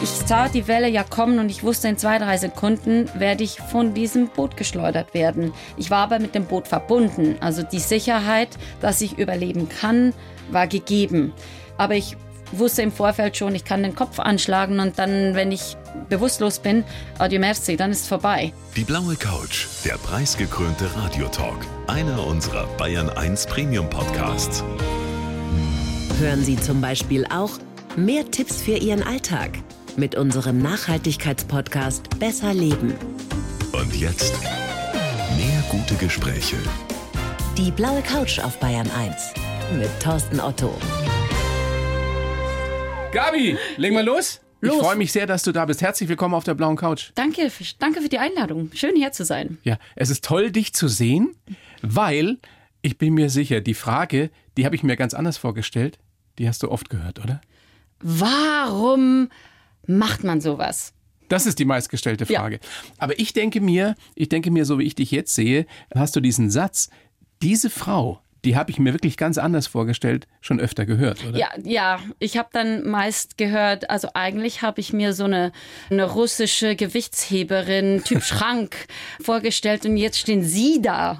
Ich sah die Welle ja kommen und ich wusste, in zwei, drei Sekunden werde ich von diesem Boot geschleudert werden. Ich war aber mit dem Boot verbunden. Also die Sicherheit, dass ich überleben kann, war gegeben. Aber ich wusste im Vorfeld schon, ich kann den Kopf anschlagen und dann, wenn ich bewusstlos bin, adieu merci, dann ist es vorbei. Die blaue Couch, der preisgekrönte Radiotalk. Einer unserer Bayern 1 Premium Podcasts. Hören Sie zum Beispiel auch mehr Tipps für Ihren Alltag mit unserem Nachhaltigkeitspodcast Besser Leben. Und jetzt mehr gute Gespräche. Die blaue Couch auf Bayern 1 mit Thorsten Otto. Gabi, legen wir los? Los. Ich freue mich sehr, dass du da bist. Herzlich willkommen auf der blauen Couch. Danke, für- danke für die Einladung. Schön hier zu sein. Ja, es ist toll, dich zu sehen, weil ich bin mir sicher, die Frage, die habe ich mir ganz anders vorgestellt. Die hast du oft gehört, oder? Warum macht man sowas? Das ist die meistgestellte Ja. Frage. Aber ich denke mir, ich denke mir, so wie ich dich jetzt sehe, hast du diesen Satz, diese Frau, die habe ich mir wirklich ganz anders vorgestellt, schon öfter gehört, oder? Ja, ja, ich habe dann meist gehört, also eigentlich habe ich mir so eine, eine russische Gewichtsheberin, Typ Schrank, vorgestellt und jetzt stehen Sie da.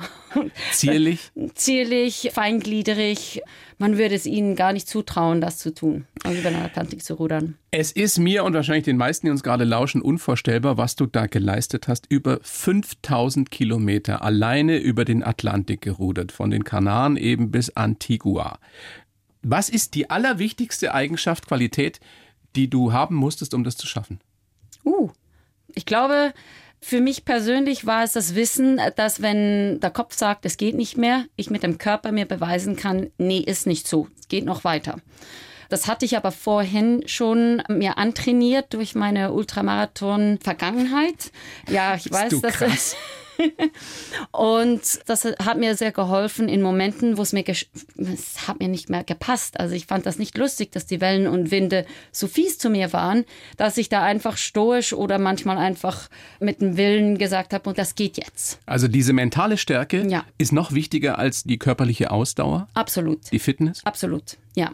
Zierlich. Zierlich, feingliedrig. Man würde es ihnen gar nicht zutrauen, das zu tun, also über den Atlantik zu rudern. Es ist mir und wahrscheinlich den meisten, die uns gerade lauschen, unvorstellbar, was du da geleistet hast. Über 5000 Kilometer alleine über den Atlantik gerudert, von den Kanaren eben bis Antigua. Was ist die allerwichtigste Eigenschaft, Qualität, die du haben musstest, um das zu schaffen? Uh, ich glaube, für mich persönlich war es das Wissen, dass wenn der Kopf sagt, es geht nicht mehr, ich mit dem Körper mir beweisen kann, nee, ist nicht so, es geht noch weiter. Das hatte ich aber vorhin schon mir antrainiert durch meine Ultramarathon-Vergangenheit. Ja, ich weiß, dass krass. und das hat mir sehr geholfen in Momenten, wo es mir, es hat mir nicht mehr gepasst. Also ich fand das nicht lustig, dass die Wellen und Winde so fies zu mir waren, dass ich da einfach stoisch oder manchmal einfach mit dem Willen gesagt habe, und das geht jetzt. Also diese mentale Stärke Ja. ist noch wichtiger als die körperliche Ausdauer, Absolut. die Fitness. Absolut, ja.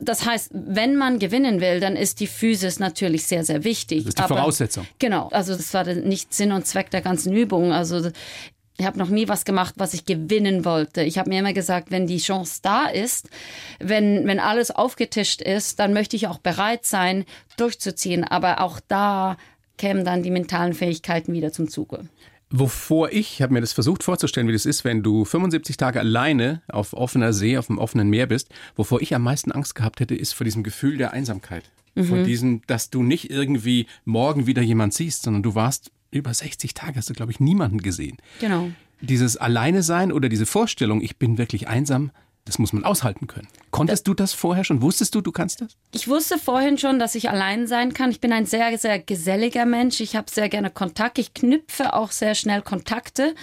Das heißt, wenn man gewinnen will, dann ist die Physis natürlich sehr, sehr wichtig. Das ist die Aber- Voraussetzung. Genau, also das war nicht Sinn und Zweck der ganzen Übung. Also ich habe noch nie was gemacht, was ich gewinnen wollte. Ich habe mir immer gesagt, wenn die Chance da ist, wenn, wenn alles aufgetischt ist, dann möchte ich auch bereit sein, durchzuziehen. Aber auch da kämen dann die mentalen Fähigkeiten wieder zum Zuge. Wovor ich, ich habe mir das versucht vorzustellen, wie das ist, wenn du 75 Tage alleine auf offener See, auf dem offenen Meer bist. Wovor ich am meisten Angst gehabt hätte, ist vor diesem Gefühl der Einsamkeit. Vor diesem, dass du nicht irgendwie morgen wieder jemand siehst, sondern du warst über 60 Tage, hast du, glaube ich, niemanden gesehen. Genau. Dieses Alleine sein oder diese Vorstellung, ich bin wirklich einsam, das muss man aushalten können. Konntest du das vorher schon? Wusstest du, du kannst das? Ich wusste vorhin schon, dass ich allein sein kann. Ich bin ein sehr, sehr geselliger Mensch. Ich habe sehr gerne Kontakt. Ich knüpfe auch sehr schnell Kontakte,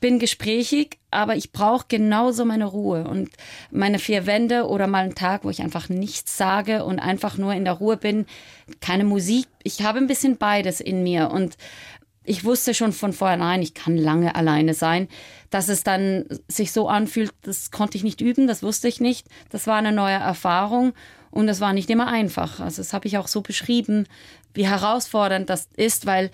bin gesprächig, aber ich brauche genauso meine Ruhe und meine vier Wände oder mal einen Tag, wo ich einfach nichts sage und einfach nur in der Ruhe bin. Keine Musik. Ich habe ein bisschen beides in mir und ich wusste schon von vornherein, ich kann lange alleine sein. Dass es dann sich so anfühlt, das konnte ich nicht üben, das wusste ich nicht. Das war eine neue Erfahrung und das war nicht immer einfach. Also das habe ich auch so beschrieben, wie herausfordernd das ist, weil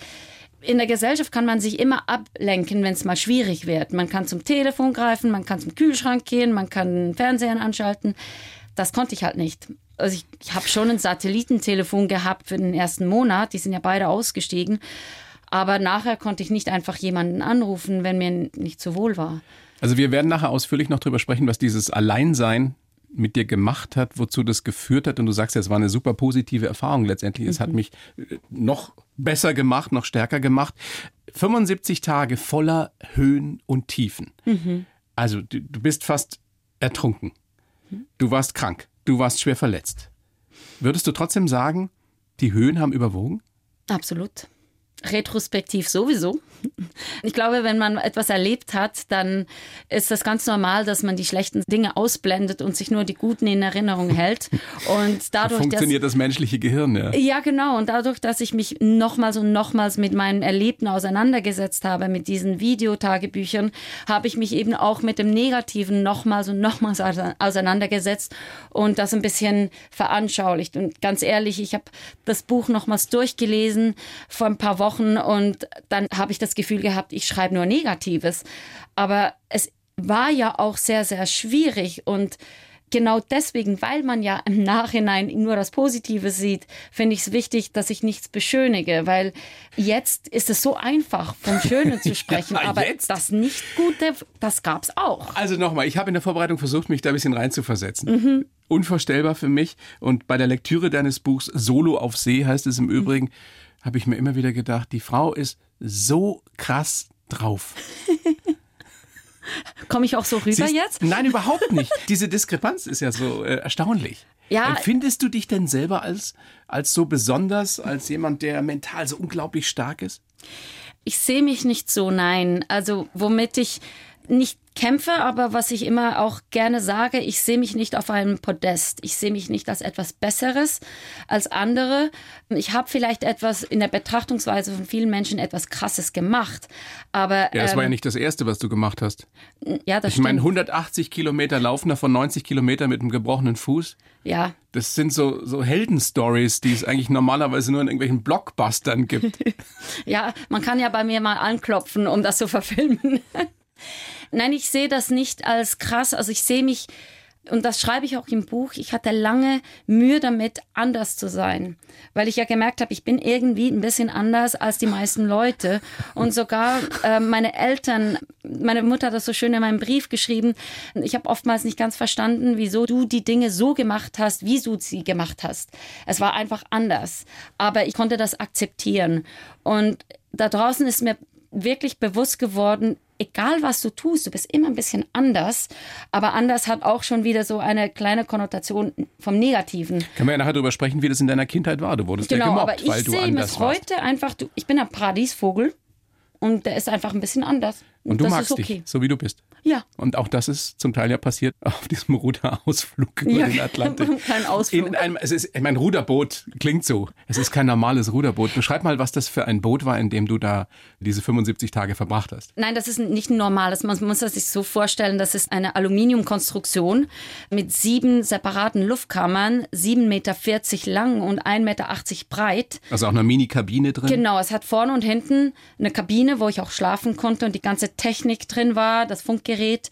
in der Gesellschaft kann man sich immer ablenken, wenn es mal schwierig wird. Man kann zum Telefon greifen, man kann zum Kühlschrank gehen, man kann Fernseher anschalten. Das konnte ich halt nicht. Also ich, ich habe schon ein Satellitentelefon gehabt für den ersten Monat. Die sind ja beide ausgestiegen. Aber nachher konnte ich nicht einfach jemanden anrufen, wenn mir nicht so wohl war. Also wir werden nachher ausführlich noch drüber sprechen, was dieses Alleinsein mit dir gemacht hat, wozu das geführt hat. Und du sagst ja, es war eine super positive Erfahrung letztendlich. Es hat mich äh, noch besser gemacht, noch stärker gemacht. 75 Tage voller Höhen und Tiefen. Also du, du bist fast ertrunken. Du warst krank. Du warst schwer verletzt. Würdest du trotzdem sagen, die Höhen haben überwogen? Absolut. Retrospektiv sowieso. Ich glaube, wenn man etwas erlebt hat, dann ist das ganz normal, dass man die schlechten Dinge ausblendet und sich nur die guten in Erinnerung hält. Und dadurch, funktioniert dass, das menschliche Gehirn, ja. Ja, genau. Und dadurch, dass ich mich nochmals und nochmals mit meinen Erlebten auseinandergesetzt habe, mit diesen Videotagebüchern, habe ich mich eben auch mit dem Negativen nochmals und nochmals auseinandergesetzt und das ein bisschen veranschaulicht. Und ganz ehrlich, ich habe das Buch nochmals durchgelesen vor ein paar Wochen und dann habe ich das Gefühl gehabt, ich schreibe nur Negatives. Aber es war ja auch sehr, sehr schwierig und genau deswegen, weil man ja im Nachhinein nur das Positive sieht, finde ich es wichtig, dass ich nichts beschönige, weil jetzt ist es so einfach, vom Schönen zu sprechen, ja, aber jetzt? das Nicht-Gute, das gab es auch. Also nochmal, ich habe in der Vorbereitung versucht, mich da ein bisschen reinzuversetzen. Mhm. Unvorstellbar für mich und bei der Lektüre deines Buchs Solo auf See heißt es im Übrigen, mhm. habe ich mir immer wieder gedacht, die Frau ist so krass drauf. Komme ich auch so rüber Siehst, jetzt? Nein, überhaupt nicht. Diese Diskrepanz ist ja so äh, erstaunlich. Ja. Empfindest du dich denn selber als, als so besonders, als jemand, der mental so unglaublich stark ist? Ich sehe mich nicht so, nein. Also womit ich nicht kämpfe, aber was ich immer auch gerne sage, ich sehe mich nicht auf einem Podest. Ich sehe mich nicht als etwas Besseres als andere. Ich habe vielleicht etwas in der Betrachtungsweise von vielen Menschen etwas Krasses gemacht, aber ja, das ähm, war ja ähm, nicht das erste, was du gemacht hast. Ja, das Ich meine, 180 Kilometer laufen davon 90 Kilometer mit einem gebrochenen Fuß. Ja. Das sind so, so Heldenstories, die es eigentlich normalerweise nur in irgendwelchen Blockbustern gibt. ja, man kann ja bei mir mal anklopfen, um das zu verfilmen. Nein, ich sehe das nicht als krass. Also ich sehe mich, und das schreibe ich auch im Buch, ich hatte lange Mühe damit, anders zu sein. Weil ich ja gemerkt habe, ich bin irgendwie ein bisschen anders als die meisten Leute. Und sogar äh, meine Eltern, meine Mutter hat das so schön in meinem Brief geschrieben, ich habe oftmals nicht ganz verstanden, wieso du die Dinge so gemacht hast, wie du sie gemacht hast. Es war einfach anders. Aber ich konnte das akzeptieren. Und da draußen ist mir wirklich bewusst geworden, egal was du tust, du bist immer ein bisschen anders, aber anders hat auch schon wieder so eine kleine Konnotation vom Negativen. Können wir ja nachher darüber sprechen, wie das in deiner Kindheit war. Du wurdest genau, ja gemobbt, aber ich weil du sehe anders warst. heute einfach, du, ich bin ein Paradiesvogel und der ist einfach ein bisschen anders. Und, du magst okay. dich, so wie du bist. Ja. Und auch das ist zum Teil ja passiert auf diesem Ruderausflug über ja, den Atlantik. Kein Ausflug. In einem, es ist, mein Ruderboot klingt so. Es ist kein normales Ruderboot. Beschreib mal, was das für ein Boot war, in dem du da diese 75 Tage verbracht hast. Nein, das ist nicht ein normales. Man muss das sich so vorstellen, das ist eine Aluminiumkonstruktion mit sieben separaten Luftkammern, 7,40 Meter lang und 1,80 Meter breit. Also auch eine Mini-Kabine drin? Genau, es hat vorne und hinten eine Kabine, wo ich auch schlafen konnte und die ganze Technik drin war, das Funkgerät Gerät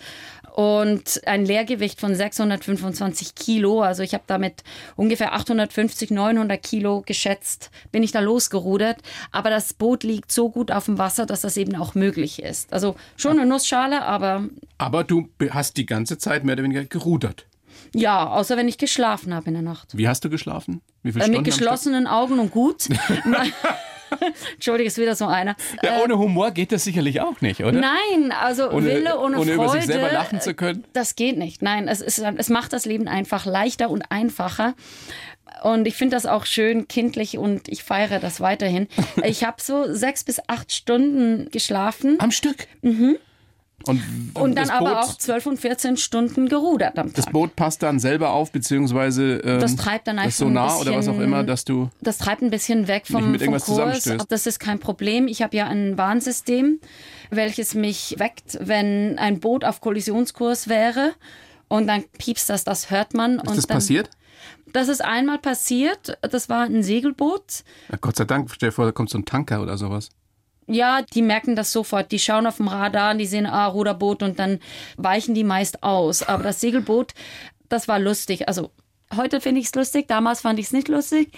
und ein Leergewicht von 625 Kilo. Also ich habe damit ungefähr 850, 900 Kilo geschätzt, bin ich da losgerudert. Aber das Boot liegt so gut auf dem Wasser, dass das eben auch möglich ist. Also schon eine Nussschale, aber... Aber du hast die ganze Zeit mehr oder weniger gerudert. Ja, außer wenn ich geschlafen habe in der Nacht. Wie hast du geschlafen? Wie viele äh, Mit geschlossenen Augen und gut. Entschuldige, ist wieder so einer. Ja, ohne Humor geht das sicherlich auch nicht, oder? Nein, also ohne, Wille ohne, ohne Freude. über sich selber lachen zu können. Das geht nicht. Nein, es, ist, es macht das Leben einfach leichter und einfacher. Und ich finde das auch schön kindlich und ich feiere das weiterhin. Ich habe so sechs bis acht Stunden geschlafen. Am Stück? Mhm. Und, und, dann aber auch 12 und 14 Stunden gerudert am Tag. Das Boot passt dann selber auf, beziehungsweise ähm, das treibt dann einfach das Sonar bisschen, oder was auch immer, dass du. Das treibt ein bisschen weg vom, mit vom Kurs. Das ist kein Problem. Ich habe ja ein Warnsystem, welches mich weckt, wenn ein Boot auf Kollisionskurs wäre. Und dann piepst das, das hört man. Ist und das dann, passiert? Das ist einmal passiert. Das war ein Segelboot. Ja, Gott sei Dank, stell dir vor, da kommt so ein Tanker oder sowas. Ja, die merken das sofort. Die schauen auf dem Radar und die sehen, ah, Ruderboot und dann weichen die meist aus. Aber das Segelboot, das war lustig. Also heute finde ich es lustig, damals fand ich es nicht lustig.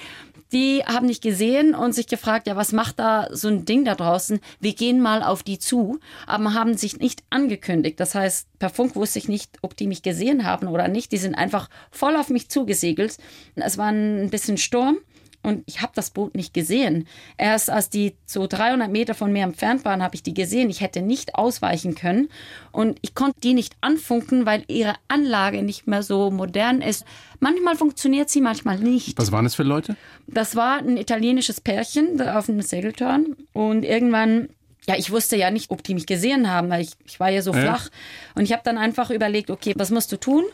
Die haben nicht gesehen und sich gefragt, ja, was macht da so ein Ding da draußen? Wir gehen mal auf die zu, aber haben sich nicht angekündigt. Das heißt, per Funk wusste ich nicht, ob die mich gesehen haben oder nicht. Die sind einfach voll auf mich zugesegelt. Es war ein bisschen Sturm und ich habe das Boot nicht gesehen. Erst als die so 300 Meter von mir entfernt waren, habe ich die gesehen. Ich hätte nicht ausweichen können und ich konnte die nicht anfunken, weil ihre Anlage nicht mehr so modern ist. Manchmal funktioniert sie, manchmal nicht. Was waren das für Leute? Das war ein italienisches Pärchen auf einem Segeltörn und irgendwann ja, ich wusste ja nicht, ob die mich gesehen haben, weil ich, ich war ja so Ja. flach. Und ich habe dann einfach überlegt, okay, was musst du tun?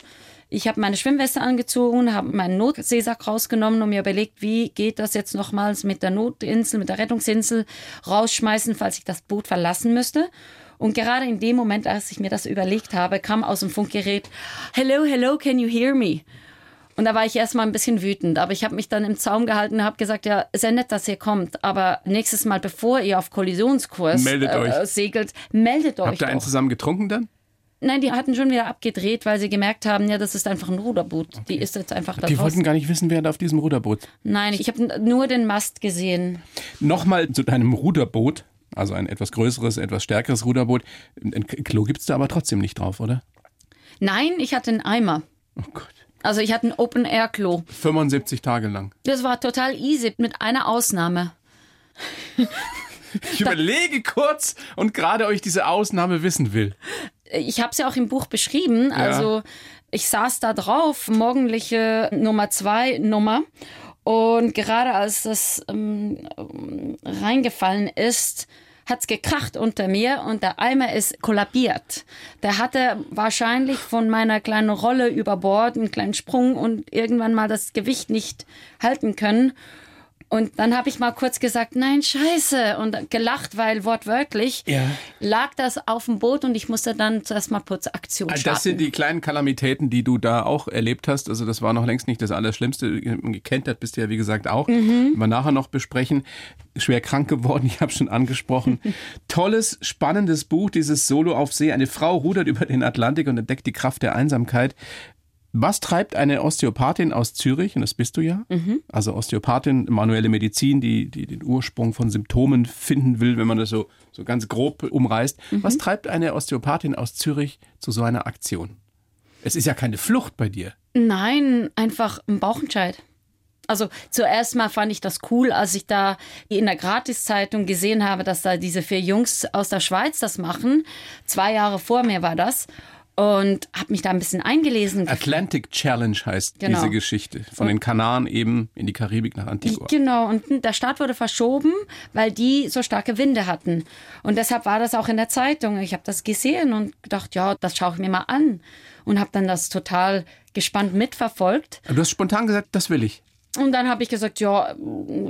Ich habe meine Schwimmweste angezogen, habe meinen Notseesack rausgenommen und mir überlegt, wie geht das jetzt nochmals mit der Notinsel, mit der Rettungsinsel rausschmeißen, falls ich das Boot verlassen müsste. Und gerade in dem Moment, als ich mir das überlegt habe, kam aus dem Funkgerät, Hello, hello, can you hear me? Und da war ich erstmal ein bisschen wütend, aber ich habe mich dann im Zaum gehalten und habe gesagt, ja, sehr nett, dass ihr kommt, aber nächstes Mal, bevor ihr auf Kollisionskurs Meldet äh, segelt, meldet euch Habt ihr einen zusammen getrunken dann? Nein, die hatten schon wieder abgedreht, weil sie gemerkt haben, ja, das ist einfach ein Ruderboot. Die ist jetzt einfach da Die draußen. wollten gar nicht wissen, wer da auf diesem Ruderboot. Nein, ich habe nur den Mast gesehen. Nochmal zu deinem Ruderboot, also ein etwas größeres, etwas stärkeres Ruderboot. Ein Klo gibt's da aber trotzdem nicht drauf, oder? Nein, ich hatte einen Eimer. Oh Gott. Also ich hatte ein Open-Air-Klo. 75 Tage lang. Das war total easy, mit einer Ausnahme. Ich überlege kurz und gerade euch diese Ausnahme wissen will. Ich habe es ja auch im Buch beschrieben. Also ich saß da drauf, morgendliche Nummer zwei Nummer. Und gerade als das ähm, reingefallen ist, hat's gekracht unter mir und der Eimer ist kollabiert. Der hatte wahrscheinlich von meiner kleinen Rolle über Bord einen kleinen Sprung und irgendwann mal das Gewicht nicht halten können. Und dann habe ich mal kurz gesagt, nein, scheiße. Und gelacht, weil wortwörtlich Ja. lag das auf dem Boot und ich musste dann zuerst mal Putzaktion starten. Das sind die kleinen Kalamitäten, die du da auch erlebt hast. Also das war noch längst nicht das Allerschlimmste. Gekentert bist du ja, wie gesagt, auch. Mhm. Wir nachher noch besprechen. Schwer krank geworden, ich habe schon angesprochen. Tolles, spannendes Buch, dieses Solo auf See. Eine Frau rudert über den Atlantik und entdeckt die Kraft der Einsamkeit. Was treibt eine Osteopathin aus Zürich, und das bist du ja, also Osteopathin, manuelle Medizin, die, die den Ursprung von Symptomen finden will, wenn man das so, so ganz grob umreißt. Was treibt eine Osteopathin aus Zürich zu so einer Aktion? Es ist ja keine Flucht bei dir. Nein, einfach ein Bauchentscheid. Also zuerst mal fand ich das cool, als ich da in der Gratiszeitung gesehen habe, dass da diese vier Jungs aus der Schweiz das machen. Zwei Jahre vor mir war das. Und habe mich da ein bisschen eingelesen. Atlantic Challenge heißt Genau. diese Geschichte. Von den Kanaren eben in die Karibik nach Antigua. Genau, und der Start wurde verschoben, weil die so starke Winde hatten. Und deshalb war das auch in der Zeitung. Ich habe das gesehen und gedacht, ja, das schaue ich mir mal an. Und habe dann das total gespannt mitverfolgt. Du hast spontan gesagt, das will ich. Und dann habe ich gesagt, ja,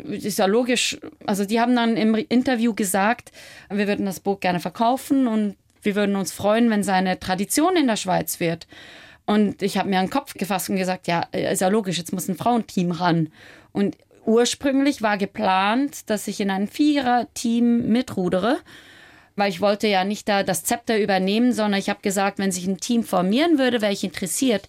ist ja logisch. Also die haben dann im Interview gesagt, wir würden das Boot gerne verkaufen und wir würden uns freuen, wenn es eine Tradition in der Schweiz wird. Und ich habe mir einen Kopf gefasst und gesagt, ja, ist ja logisch, jetzt muss ein Frauenteam ran. Und ursprünglich war geplant, dass ich in ein Vierer-Team mitrudere, weil ich wollte ja nicht da das Zepter übernehmen, sondern ich habe gesagt, wenn sich ein Team formieren würde, wäre ich interessiert.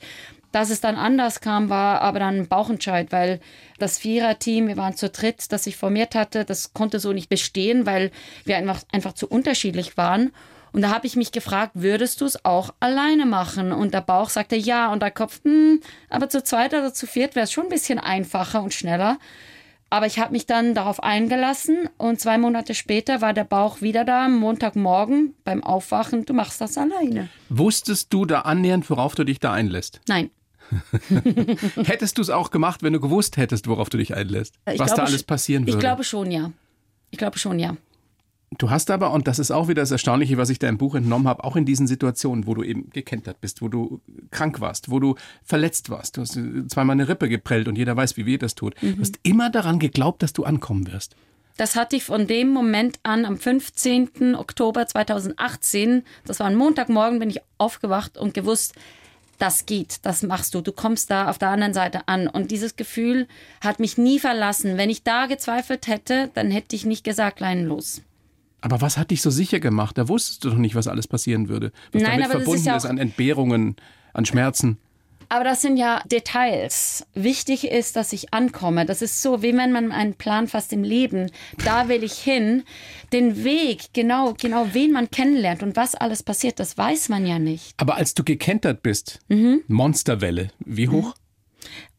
Dass es dann anders kam, war aber dann ein Bauchentscheid, weil das Viererteam, wir waren zu dritt, das sich formiert hatte, das konnte so nicht bestehen, weil wir einfach, einfach zu unterschiedlich waren. Und da habe ich mich gefragt, würdest du es auch alleine machen? Und der Bauch sagte ja und der Kopf, hm, aber zu zweit oder zu viert wäre es schon ein bisschen einfacher und schneller. Aber ich habe mich dann darauf eingelassen und zwei Monate später war der Bauch wieder da, am Montagmorgen beim Aufwachen, du machst das alleine. Wusstest du da annähernd, worauf du dich da einlässt? Nein. Hättest du es auch gemacht, wenn du gewusst hättest, worauf du dich einlässt? Ich was da glaube alles sch- passieren würde? Ich glaube schon, ja. Ich glaube schon, ja. Du hast aber, und das ist auch wieder das Erstaunliche, was ich da im Buch entnommen habe, auch in diesen Situationen, wo du eben gekentert bist, wo du krank warst, wo du verletzt warst, du hast äh, zweimal eine Rippe geprellt und jeder weiß, wie weh das tut. Mhm. Du hast immer daran geglaubt, dass du ankommen wirst. Das hatte ich von dem Moment an, am 15. Oktober 2018, das war ein Montagmorgen, bin ich aufgewacht und gewusst, das geht, das machst du, du kommst da auf der anderen Seite an. Und dieses Gefühl hat mich nie verlassen. Wenn ich da gezweifelt hätte, dann hätte ich nicht gesagt, kleinen los. Aber was hat dich so sicher gemacht? Da wusstest du doch nicht, was alles passieren würde. Was Nein, damit aber das ist verbunden ja ist an Entbehrungen, an Schmerzen. Aber das sind ja Details. Wichtig ist, dass ich ankomme. Das ist so, wie wenn man einen Plan fasst im Leben. Da will ich hin. Den Weg, genau, genau, wen man kennenlernt und was alles passiert, das weiß man ja nicht. Aber als du gekentert bist, Mhm. Monsterwelle, wie hoch?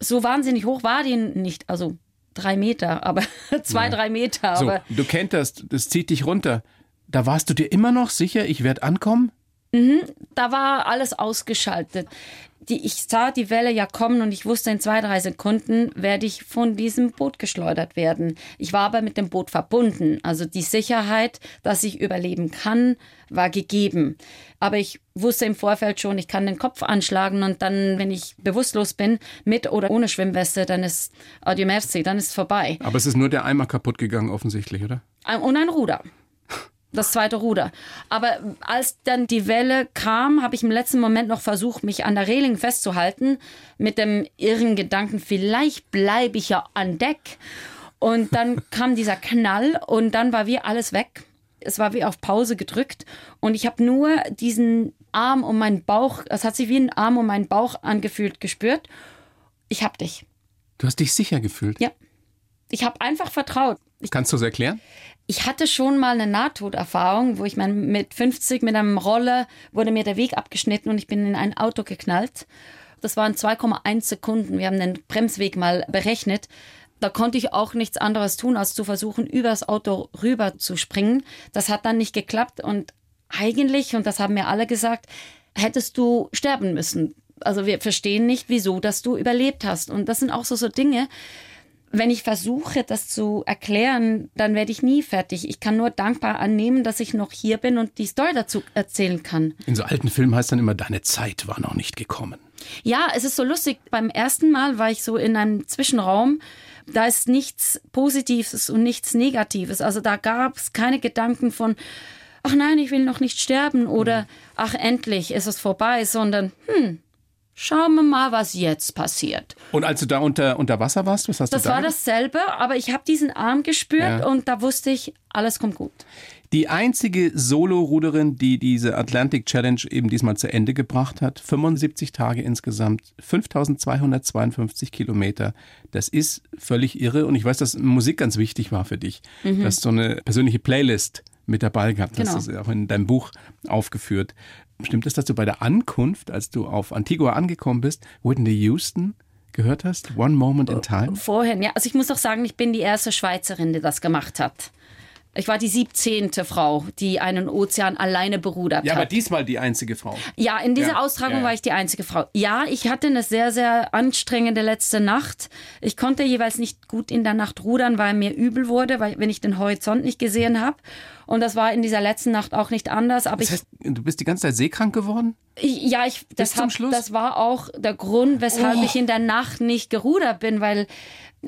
So wahnsinnig hoch war die nicht. Also drei Meter, aber zwei, drei Meter. So, Aber du kenterst, das zieht dich runter. Da warst du dir immer noch sicher, ich werde ankommen? da war alles ausgeschaltet. Die, ich sah die Welle ja kommen und ich wusste, in zwei, drei Sekunden werde ich von diesem Boot geschleudert werden. Ich war aber mit dem Boot verbunden. Also die Sicherheit, dass ich überleben kann, war gegeben. Aber ich wusste im Vorfeld schon, ich kann den Kopf anschlagen und dann, wenn ich bewusstlos bin, mit oder ohne Schwimmweste, dann ist adieu merci, dann ist es vorbei. Aber es ist nur der Eimer kaputt gegangen, offensichtlich, oder? Und ein Ruder das zweite Ruder. Aber als dann die Welle kam, habe ich im letzten Moment noch versucht, mich an der Reling festzuhalten, mit dem irren Gedanken, vielleicht bleibe ich ja an Deck. Und dann kam dieser Knall und dann war wie alles weg. Es war wie auf Pause gedrückt und ich habe nur diesen Arm um meinen Bauch, es hat sich wie ein Arm um meinen Bauch angefühlt, gespürt. Ich hab dich. Du hast dich sicher gefühlt? Ja. Ich habe einfach vertraut. Ich, Kannst du es erklären? Ich hatte schon mal eine Nahtoderfahrung, wo ich mein, mit 50 mit einem Roller wurde mir der Weg abgeschnitten und ich bin in ein Auto geknallt. Das waren 2,1 Sekunden. Wir haben den Bremsweg mal berechnet. Da konnte ich auch nichts anderes tun, als zu versuchen, übers Auto rüber zu springen. Das hat dann nicht geklappt und eigentlich, und das haben mir alle gesagt, hättest du sterben müssen. Also wir verstehen nicht, wieso, dass du überlebt hast. Und das sind auch so, so Dinge, wenn ich versuche, das zu erklären, dann werde ich nie fertig. Ich kann nur dankbar annehmen, dass ich noch hier bin und die Story dazu erzählen kann. In so alten Filmen heißt dann immer, deine Zeit war noch nicht gekommen. Ja, es ist so lustig. Beim ersten Mal war ich so in einem Zwischenraum. Da ist nichts Positives und nichts Negatives. Also da gab es keine Gedanken von, ach nein, ich will noch nicht sterben oder ach endlich ist es vorbei, sondern hm, Schauen wir mal, was jetzt passiert. Und als du da unter, unter Wasser warst, was hast das du da Das war dasselbe, aber ich habe diesen Arm gespürt ja. und da wusste ich, alles kommt gut. Die einzige Solo-Ruderin, die diese Atlantic Challenge eben diesmal zu Ende gebracht hat, 75 Tage insgesamt, 5252 Kilometer. Das ist völlig irre und ich weiß, dass Musik ganz wichtig war für dich, mhm. dass so eine persönliche Playlist mit dabei gehabt. Genau. Das ist auch in deinem Buch aufgeführt. Stimmt es, dass du bei der Ankunft, als du auf Antigua angekommen bist, Whitney Houston gehört hast? One Moment in Time? Vorhin, ja. Also ich muss auch sagen, ich bin die erste Schweizerin, die das gemacht hat. Ich war die 17. Frau, die einen Ozean alleine berudert hat. Ja, aber diesmal die einzige Frau. Ja, in dieser ja, Austragung ja. war ich die einzige Frau. Ja, ich hatte eine sehr, sehr anstrengende letzte Nacht. Ich konnte jeweils nicht gut in der Nacht rudern, weil mir übel wurde, weil wenn ich den Horizont nicht gesehen habe. Und das war in dieser letzten Nacht auch nicht anders. Aber das heißt, du bist die ganze Zeit seekrank geworden? Ja, ich, das, hab, das war auch der Grund, weshalb oh. ich in der Nacht nicht gerudert bin, weil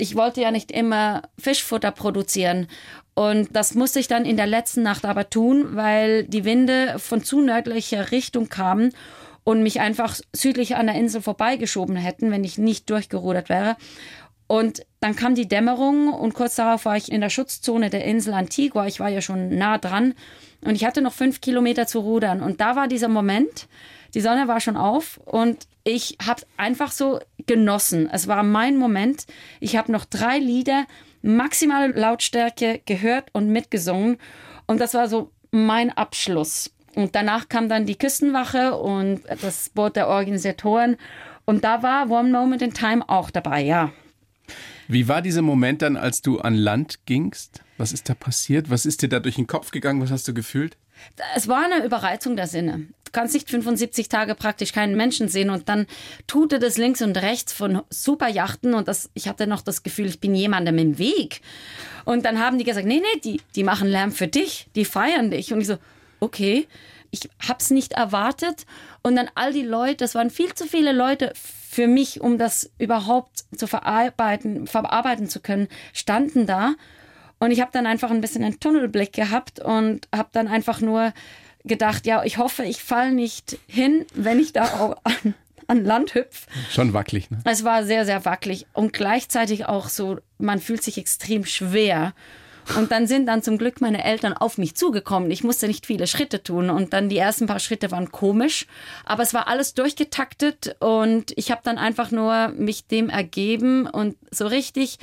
ich wollte ja nicht immer Fischfutter produzieren. Und das musste ich dann in der letzten Nacht aber tun, weil die Winde von zu nördlicher Richtung kamen und mich einfach südlich an der Insel vorbeigeschoben hätten, wenn ich nicht durchgerudert wäre. Und dann kam die Dämmerung und kurz darauf war ich in der Schutzzone der Insel Antigua. Ich war ja schon nah dran und ich hatte noch fünf Kilometer zu rudern. Und da war dieser Moment, die Sonne war schon auf und ich habe einfach so genossen. Es war mein Moment. Ich habe noch drei Lieder maximale Lautstärke gehört und mitgesungen. Und das war so mein Abschluss. Und danach kam dann die Küstenwache und das Boot der Organisatoren. Und da war One Moment in Time auch dabei, ja. Wie war dieser Moment dann, als du an Land gingst? Was ist da passiert? Was ist dir da durch den Kopf gegangen? Was hast du gefühlt? Es war eine Überreizung der Sinne. Du kannst nicht 75 Tage praktisch keinen Menschen sehen und dann tut er das links und rechts von Superjachten und das, ich hatte noch das Gefühl, ich bin jemandem im Weg. Und dann haben die gesagt, nee, nee, die, die machen Lärm für dich, die feiern dich. Und ich so, okay, ich hab's nicht erwartet. Und dann all die Leute, das waren viel zu viele Leute für mich, um das überhaupt zu verarbeiten, verarbeiten zu können, standen da. Und ich habe dann einfach ein bisschen einen Tunnelblick gehabt und habe dann einfach nur gedacht, ja, ich hoffe, ich falle nicht hin, wenn ich da auch an, an Land hüpfe. Schon wackelig, ne? Es war sehr, sehr wackelig und gleichzeitig auch so, man fühlt sich extrem schwer. Und dann sind dann zum Glück meine Eltern auf mich zugekommen. Ich musste nicht viele Schritte tun und dann die ersten paar Schritte waren komisch, aber es war alles durchgetaktet und ich habe dann einfach nur mich dem ergeben und so richtig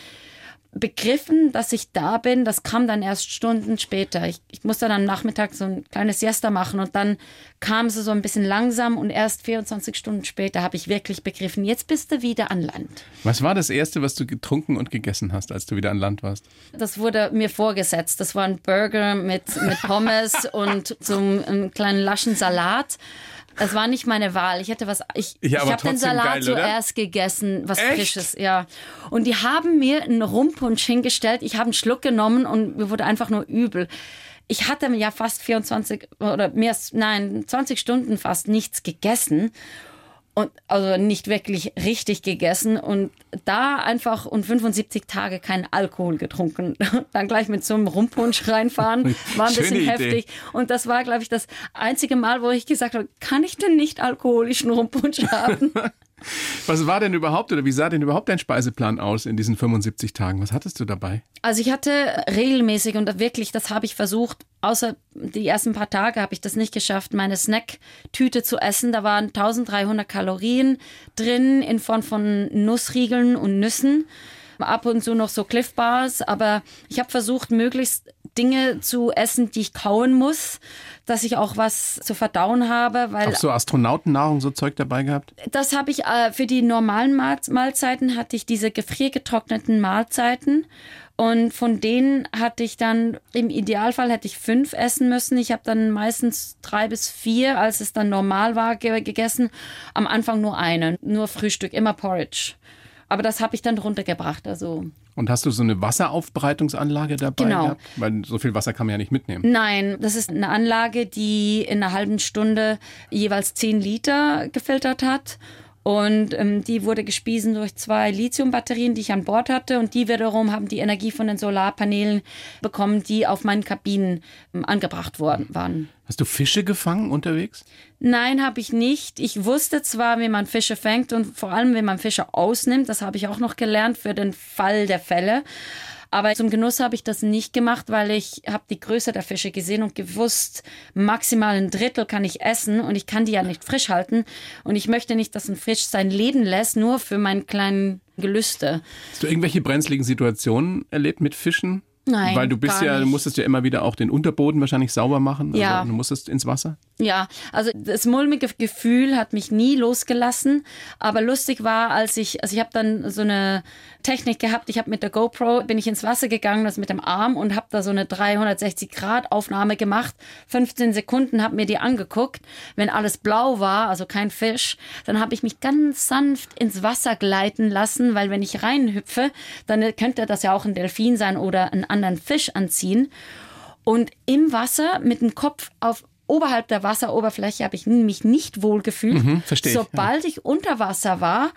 begriffen, dass ich da bin, das kam dann erst Stunden später. Ich, ich musste dann am Nachmittag so ein kleines Siesta machen und dann kam sie so ein bisschen langsam und erst 24 Stunden später habe ich wirklich begriffen, jetzt bist du wieder an Land. Was war das Erste, was du getrunken und gegessen hast, als du wieder an Land warst? Das wurde mir vorgesetzt. Das war ein Burger mit, mit Pommes und so einem kleinen laschen Salat. Es war nicht meine Wahl. Ich hätte was. Ich, Ja, ich habe den Salat geil, zuerst gegessen, was Echt? Frisches, ja. Und die haben mir einen Rumpunsch hingestellt. Ich habe einen Schluck genommen und mir wurde einfach nur übel. Ich hatte ja fast 24 oder mehr, nein, 20 Stunden fast nichts gegessen. Und also nicht wirklich richtig gegessen und da einfach und 75 Tage keinen Alkohol getrunken. Dann gleich mit so einem Rumpunsch reinfahren, war ein bisschen Idee. heftig. Und das war, glaube ich, das einzige Mal, wo ich gesagt habe, kann ich denn nicht alkoholischen Rumpunsch haben? Was war denn überhaupt oder wie sah denn überhaupt dein Speiseplan aus in diesen 75 Tagen? Was hattest du dabei? Also ich hatte regelmäßig und wirklich, das habe ich versucht, außer die ersten paar Tage habe ich das nicht geschafft, meine Snacktüte zu essen. Da waren 1300 Kalorien drin in Form von Nussriegeln und Nüssen. Ab und zu noch so Cliff Bars, aber ich habe versucht, möglichst Dinge zu essen, die ich kauen muss, dass ich auch was zu verdauen habe, weil Auch so Astronautennahrung, so Zeug dabei gehabt? das habe ich äh, für die normalen Mahl Mahlzeiten hatte ich diese gefriergetrockneten Mahlzeiten und von denen hatte ich dann im Idealfall hätte ich fünf essen müssen. Ich habe dann meistens drei bis vier, als es dann normal war, ge gegessen. Am Anfang nur eine, nur Frühstück, immer Porridge. Aber das habe ich dann runtergebracht. Also Und hast du so eine Wasseraufbereitungsanlage dabei Genau. gehabt? Weil so viel Wasser kann man ja nicht mitnehmen. Nein, das ist eine Anlage, die in einer halben Stunde jeweils 10 Liter gefiltert hat. Und ähm, die wurde gespiesen durch zwei Lithiumbatterien, die ich an Bord hatte. Und die wiederum haben die Energie von den Solarpanelen bekommen, die auf meinen Kabinen ähm, angebracht worden waren. Hast du Fische gefangen unterwegs? Nein, habe ich nicht. Ich wusste zwar, wie man Fische fängt und vor allem, wie man Fische ausnimmt. Das habe ich auch noch gelernt für den Fall der Fälle. Aber zum Genuss habe ich das nicht gemacht, weil ich habe die Größe der Fische gesehen und gewusst, maximal ein Drittel kann ich essen und ich kann die ja nicht frisch halten. Und ich möchte nicht, dass ein Fisch sein Leben lässt, nur für meinen kleinen Gelüste. Hast du irgendwelche brenzligen Situationen erlebt mit Fischen? Nein, Weil du bist ja, du musstest ja immer wieder auch den Unterboden wahrscheinlich sauber machen. Ja. Also du musstest ins Wasser. Ja, also das mulmige Gefühl hat mich nie losgelassen. Aber lustig war, als ich, also ich habe dann so eine Technik gehabt. Ich habe mit der GoPro bin ich ins Wasser gegangen, das mit dem Arm und habe da so eine 360 Grad Aufnahme gemacht. 15 Sekunden habe mir die angeguckt. Wenn alles blau war, also kein Fisch, dann habe ich mich ganz sanft ins Wasser gleiten lassen, weil wenn ich reinhüpfe, dann könnte das ja auch ein Delfin sein oder einen anderen Fisch anziehen. Und im Wasser mit dem Kopf auf oberhalb der Wasseroberfläche habe ich mich nicht wohl gefühlt. Mhm, verstehe Sobald ich unter Wasser war,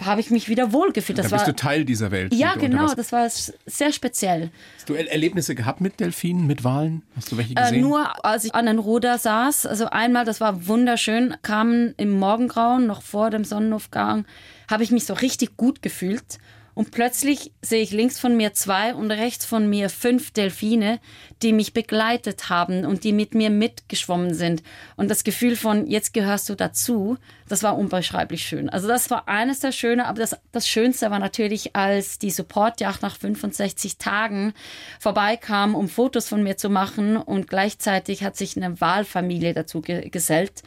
habe ich mich wieder wohl gefühlt. Das da bist war du Teil dieser Welt. ja genau, das war sehr speziell. Hast du Er- Erlebnisse gehabt mit Delfinen, mit Walen? Hast du welche Äh, gesehen? nur als ich an den Ruder saß, also einmal, das war wunderschön, kamen im Morgengrauen, noch vor dem Sonnenaufgang, habe ich mich so richtig gut gefühlt. Und plötzlich sehe ich links von mir zwei und rechts von mir fünf Delfine, die mich begleitet haben und die mit mir mitgeschwommen sind. Und das Gefühl von, jetzt gehörst du dazu, das war unbeschreiblich schön. Also das war eines der Schöne, aber das, das Schönste war natürlich, als die Supportjacht nach 65 Tagen vorbeikam, um Fotos von mir zu machen und gleichzeitig hat sich eine Wahlfamilie dazu ge gesellt.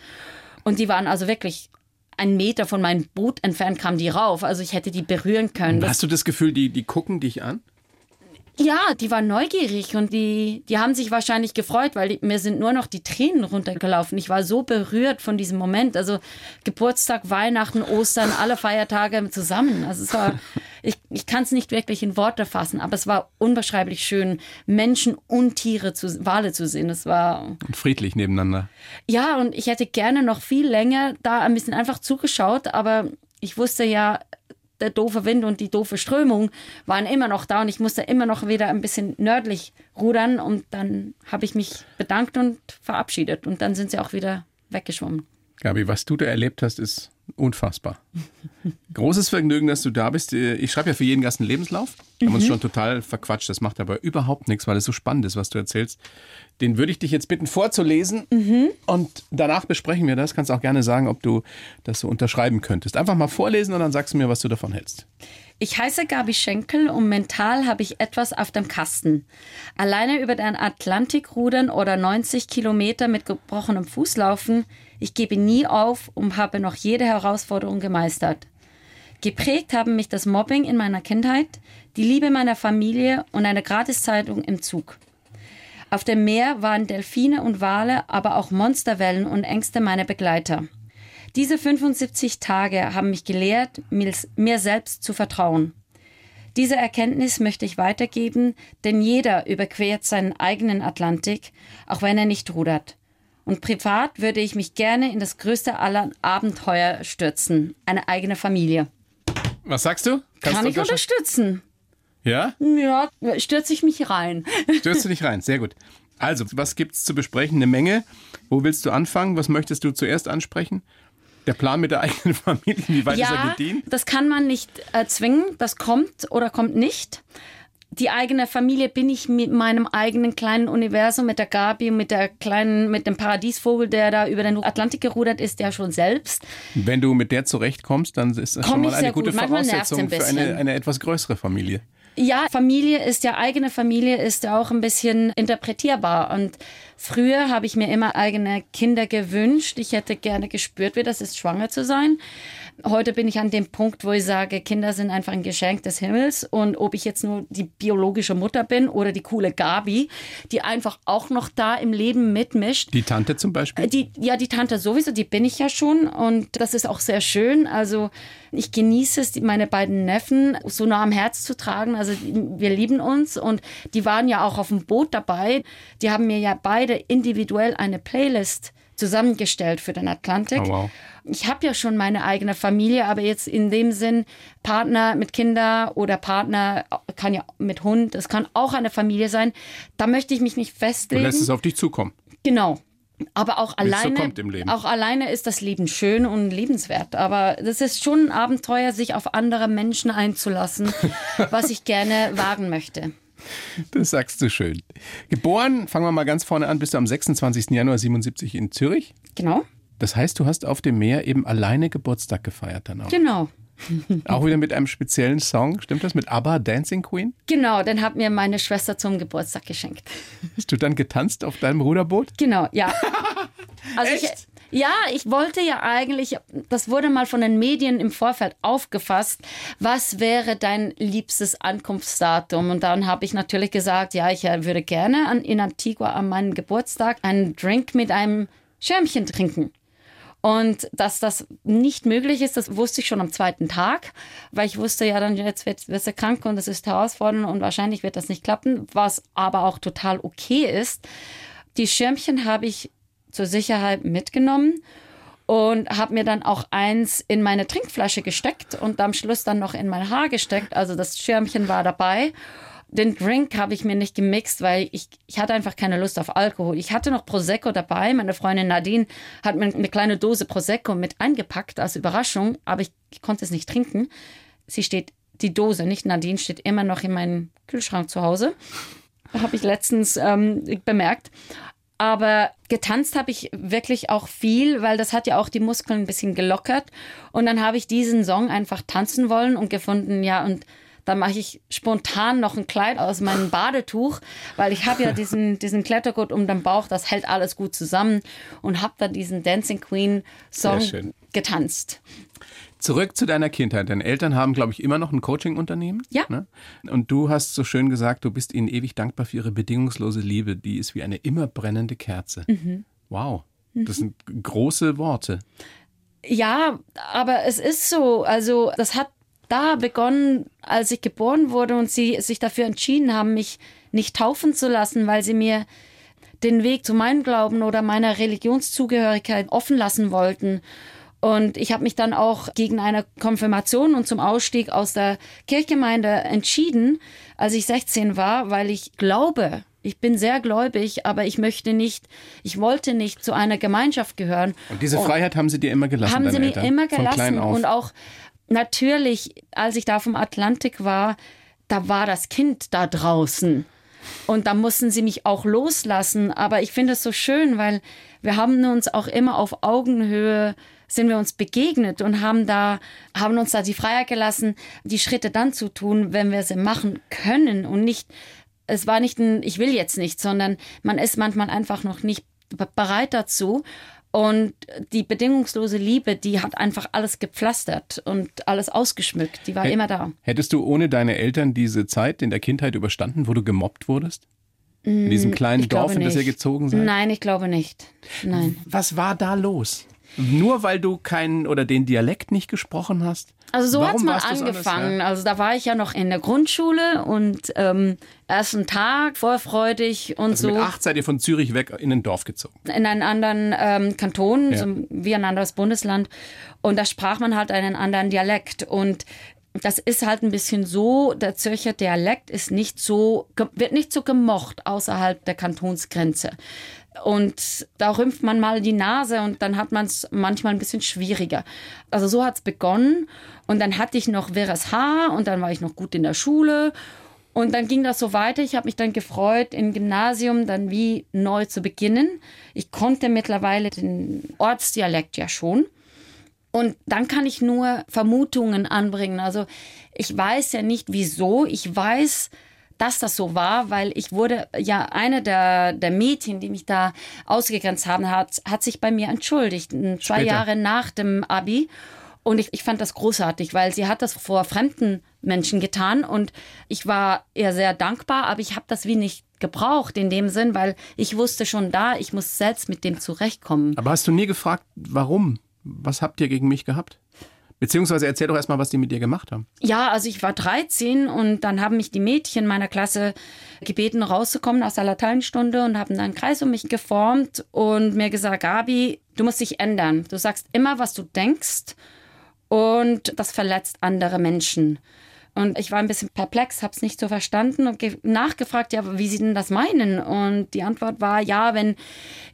Und die waren also wirklich einen Meter von meinem Boot entfernt kam die rauf. Also ich hätte die berühren können. Hast du das Gefühl, die, die gucken dich an? ja, die waren neugierig und die, die haben sich wahrscheinlich gefreut, weil die, mir sind nur noch die Tränen runtergelaufen. Ich war so berührt von diesem Moment. Also Geburtstag, Weihnachten, Ostern, alle Feiertage zusammen. Also es war, ich, ich kann es nicht wirklich in Worte fassen, aber es war unbeschreiblich schön, Menschen und Tiere zu, Wale zu sehen. Es war Und friedlich nebeneinander. ja, und ich hätte gerne noch viel länger da ein bisschen einfach zugeschaut, aber ich wusste ja, der doofe Wind und die doofe Strömung waren immer noch da und ich musste immer noch wieder ein bisschen nördlich rudern und dann habe ich mich bedankt und verabschiedet und dann sind sie auch wieder weggeschwommen. Gabi, was du da erlebt hast, ist unfassbar. Großes Vergnügen, dass du da bist. Ich schreibe ja für jeden Gast einen Lebenslauf. Wir haben uns schon total verquatscht. Das macht aber überhaupt nichts, weil es so spannend ist, was du erzählst. Den würde ich dich jetzt bitten vorzulesen und danach besprechen wir das. Kannst auch gerne sagen, ob du das so unterschreiben könntest. Einfach mal vorlesen und dann sagst du mir, was du davon hältst. Ich heiße Gabi Schenkel und mental habe ich etwas auf dem Kasten. Alleine über den Atlantik rudern oder 90 Kilometer mit gebrochenem Fuß laufen, ich gebe nie auf und habe noch jede Herausforderung gemeistert. Geprägt haben mich das Mobbing in meiner Kindheit, die Liebe meiner Familie und eine Gratiszeitung im Zug. Auf dem Meer waren Delfine und Wale, aber auch Monsterwellen und Ängste meine Begleiter. Diese 75 Tage haben mich gelehrt, mir selbst zu vertrauen. Diese Erkenntnis möchte ich weitergeben, denn jeder überquert seinen eigenen Atlantik, auch wenn er nicht rudert. Und privat würde ich mich gerne in das größte aller Abenteuer stürzen, eine eigene Familie. Was sagst du? Kannst Kann du ich unterstützen. Ja? Ja, stürze ich mich rein. Stürze dich rein, sehr gut. Also, was gibt's zu besprechen? Eine Menge. Wo willst du anfangen? Was möchtest du zuerst ansprechen? Der Plan mit der eigenen Familie, wie weit ja, ist er gedient? Das kann man nicht erzwingen. Das kommt oder kommt nicht. Die eigene Familie bin ich mit meinem eigenen kleinen Universum, mit der Gabi, mit der kleinen, mit dem Paradiesvogel, der da über den Atlantik gerudert ist, der schon selbst. Wenn du mit der zurechtkommst, dann ist das Komm schon mal eine gute gut. Voraussetzung ein für eine, eine etwas größere Familie. Ja, Familie ist ja eigene Familie, ist ja auch ein bisschen interpretierbar. Und früher habe ich mir immer eigene Kinder gewünscht. Ich hätte gerne gespürt, wie das ist, schwanger zu sein. Heute bin ich an dem Punkt, wo ich sage, Kinder sind einfach ein Geschenk des Himmels. Und ob ich jetzt nur die biologische Mutter bin oder die coole Gabi, die einfach auch noch da im Leben mitmischt. Die Tante zum Beispiel? Die, ja, die Tante sowieso, die bin ich ja schon. Und das ist auch sehr schön. Also ich genieße es, meine beiden Neffen so nah am Herz zu tragen. Also wir lieben uns und die waren ja auch auf dem Boot dabei. Die haben mir ja beide individuell eine Playlist zusammengestellt für den Atlantik. Oh, wow. Ich habe ja schon meine eigene Familie, aber jetzt in dem Sinn Partner mit Kinder oder Partner kann ja mit Hund, es kann auch eine Familie sein. Da möchte ich mich nicht festlegen. Du lässt es auf dich zukommen. Genau. Aber auch alleine, so auch alleine ist das Leben schön und lebenswert. Aber das ist schon ein Abenteuer, sich auf andere Menschen einzulassen, was ich gerne wagen möchte. Das sagst du schön. Geboren, fangen wir mal ganz vorne an, bist du am 26. Januar 77 in Zürich. Genau. Das heißt, du hast auf dem Meer eben alleine Geburtstag gefeiert dann auch. Genau. Auch wieder mit einem speziellen Song, stimmt das? Mit ABBA, Dancing Queen? Genau, den hat mir meine Schwester zum Geburtstag geschenkt. Hast du dann getanzt auf deinem Ruderboot? Genau, ja. Also Echt? Ja, ich wollte ja eigentlich, das wurde mal von den Medien im Vorfeld aufgefasst, was wäre dein liebstes Ankunftsdatum? Und dann habe ich natürlich gesagt, ja, ich würde gerne an, in Antigua an meinem Geburtstag einen Drink mit einem Schirmchen trinken. Und dass das nicht möglich ist, das wusste ich schon am zweiten Tag, weil ich wusste ja dann, jetzt wird, wirst du krank und das ist herausfordernd und wahrscheinlich wird das nicht klappen, was aber auch total okay ist. Die Schirmchen habe ich zur Sicherheit mitgenommen und habe mir dann auch eins in meine Trinkflasche gesteckt und am Schluss dann noch in mein Haar gesteckt. Also das Schirmchen war dabei den Drink habe ich mir nicht gemixt, weil ich, ich hatte einfach keine Lust auf Alkohol. Ich hatte noch Prosecco dabei. Meine Freundin Nadine hat mir eine kleine Dose Prosecco mit eingepackt als Überraschung, aber ich, ich konnte es nicht trinken. Sie steht, die Dose, nicht Nadine, steht immer noch in meinem Kühlschrank zu Hause. Habe ich letztens ähm, bemerkt. Aber getanzt habe ich wirklich auch viel, weil das hat ja auch die Muskeln ein bisschen gelockert. Und dann habe ich diesen Song einfach tanzen wollen und gefunden, ja, und dann mache ich spontan noch ein Kleid aus meinem Badetuch, weil ich habe ja diesen, diesen Klettergurt um den Bauch, das hält alles gut zusammen und habe dann diesen Dancing Queen Song getanzt. Zurück zu deiner Kindheit. Deine Eltern haben, glaube ich, immer noch ein Coaching-Unternehmen. Ja. Ne? Und du hast so schön gesagt, du bist ihnen ewig dankbar für ihre bedingungslose Liebe. Die ist wie eine immer brennende Kerze. Mhm. Wow. Das sind große Worte. Ja, aber es ist so. Also, das hat da begonnen, als ich geboren wurde und sie sich dafür entschieden haben, mich nicht taufen zu lassen, weil sie mir den Weg zu meinem Glauben oder meiner Religionszugehörigkeit offen lassen wollten. Und ich habe mich dann auch gegen eine Konfirmation und zum Ausstieg aus der Kirchgemeinde entschieden, als ich 16 war, weil ich glaube, ich bin sehr gläubig, aber ich möchte nicht, ich wollte nicht zu einer Gemeinschaft gehören. Und diese Freiheit und haben sie dir immer gelassen? Haben sie mir Eltern? immer gelassen. Und auch natürlich, als ich da vom Atlantik war, da war das Kind da draußen. Und da mussten sie mich auch loslassen. Aber ich finde es so schön, weil wir haben uns auch immer auf Augenhöhe sind wir uns begegnet und haben da, haben uns da die Freiheit gelassen, die Schritte dann zu tun, wenn wir sie machen können und nicht, es war nicht ein, ich will jetzt nicht, sondern man ist manchmal einfach noch nicht bereit dazu. Und die bedingungslose Liebe, die hat einfach alles gepflastert und alles ausgeschmückt. Die war H immer da. Hättest du ohne deine Eltern diese Zeit in der Kindheit überstanden, wo du gemobbt wurdest? In diesem kleinen Ich glaube Dorf, in das ihr gezogen seid? Nein, ich glaube nicht. Nein. Was war da los? Nur weil du keinen oder den Dialekt nicht gesprochen hast? Also so Warum hat's mal angefangen. ja? Also da war ich ja noch in der Grundschule und ähm, ersten Tag vorfreudig und Also so mit acht seid ihr von Zürich weg in ein Dorf gezogen. in einen anderen ähm, Kanton, Ja. so wie ein anderes Bundesland. Und da sprach man halt einen anderen Dialekt. Und das ist halt ein bisschen so, der Zürcher Dialekt ist nicht so, wird nicht so gemocht außerhalb der Kantonsgrenze. Und da rümpft man mal die Nase und dann hat man es manchmal ein bisschen schwieriger. Also so hat's begonnen. Und dann hatte ich noch wirres Haar und dann war ich noch gut in der Schule. Und dann ging das so weiter. Ich habe mich dann gefreut, im Gymnasium dann wie neu zu beginnen. Ich konnte mittlerweile den Ortsdialekt ja schon. Und dann kann ich nur Vermutungen anbringen. Also ich weiß ja nicht wieso. Ich weiß, dass das so war, weil ich wurde ja eine der, der Mädchen, die mich da ausgegrenzt haben, hat, hat sich bei mir entschuldigt. Zwei Später. Jahre nach dem Abi. Und ich, ich fand das großartig, weil sie hat das vor fremden Menschen getan und ich war ihr sehr dankbar, aber ich habe das wie nicht gebraucht in dem Sinn, weil ich wusste schon da, ich muss selbst mit dem zurechtkommen. Aber hast du nie gefragt, warum? Was habt ihr gegen mich gehabt? Beziehungsweise erzähl doch erstmal, was die mit dir gemacht haben. Ja, also ich war 13 und dann haben mich die Mädchen meiner Klasse gebeten, rauszukommen aus der Lateinstunde und haben dann einen Kreis um mich geformt und mir gesagt, Gabi, du musst dich ändern. Du sagst immer, was du denkst und das verletzt andere Menschen. Und ich war ein bisschen perplex, habe es nicht so verstanden und ge- nachgefragt, ja, wie sie denn das meinen. Und die Antwort war, ja, wenn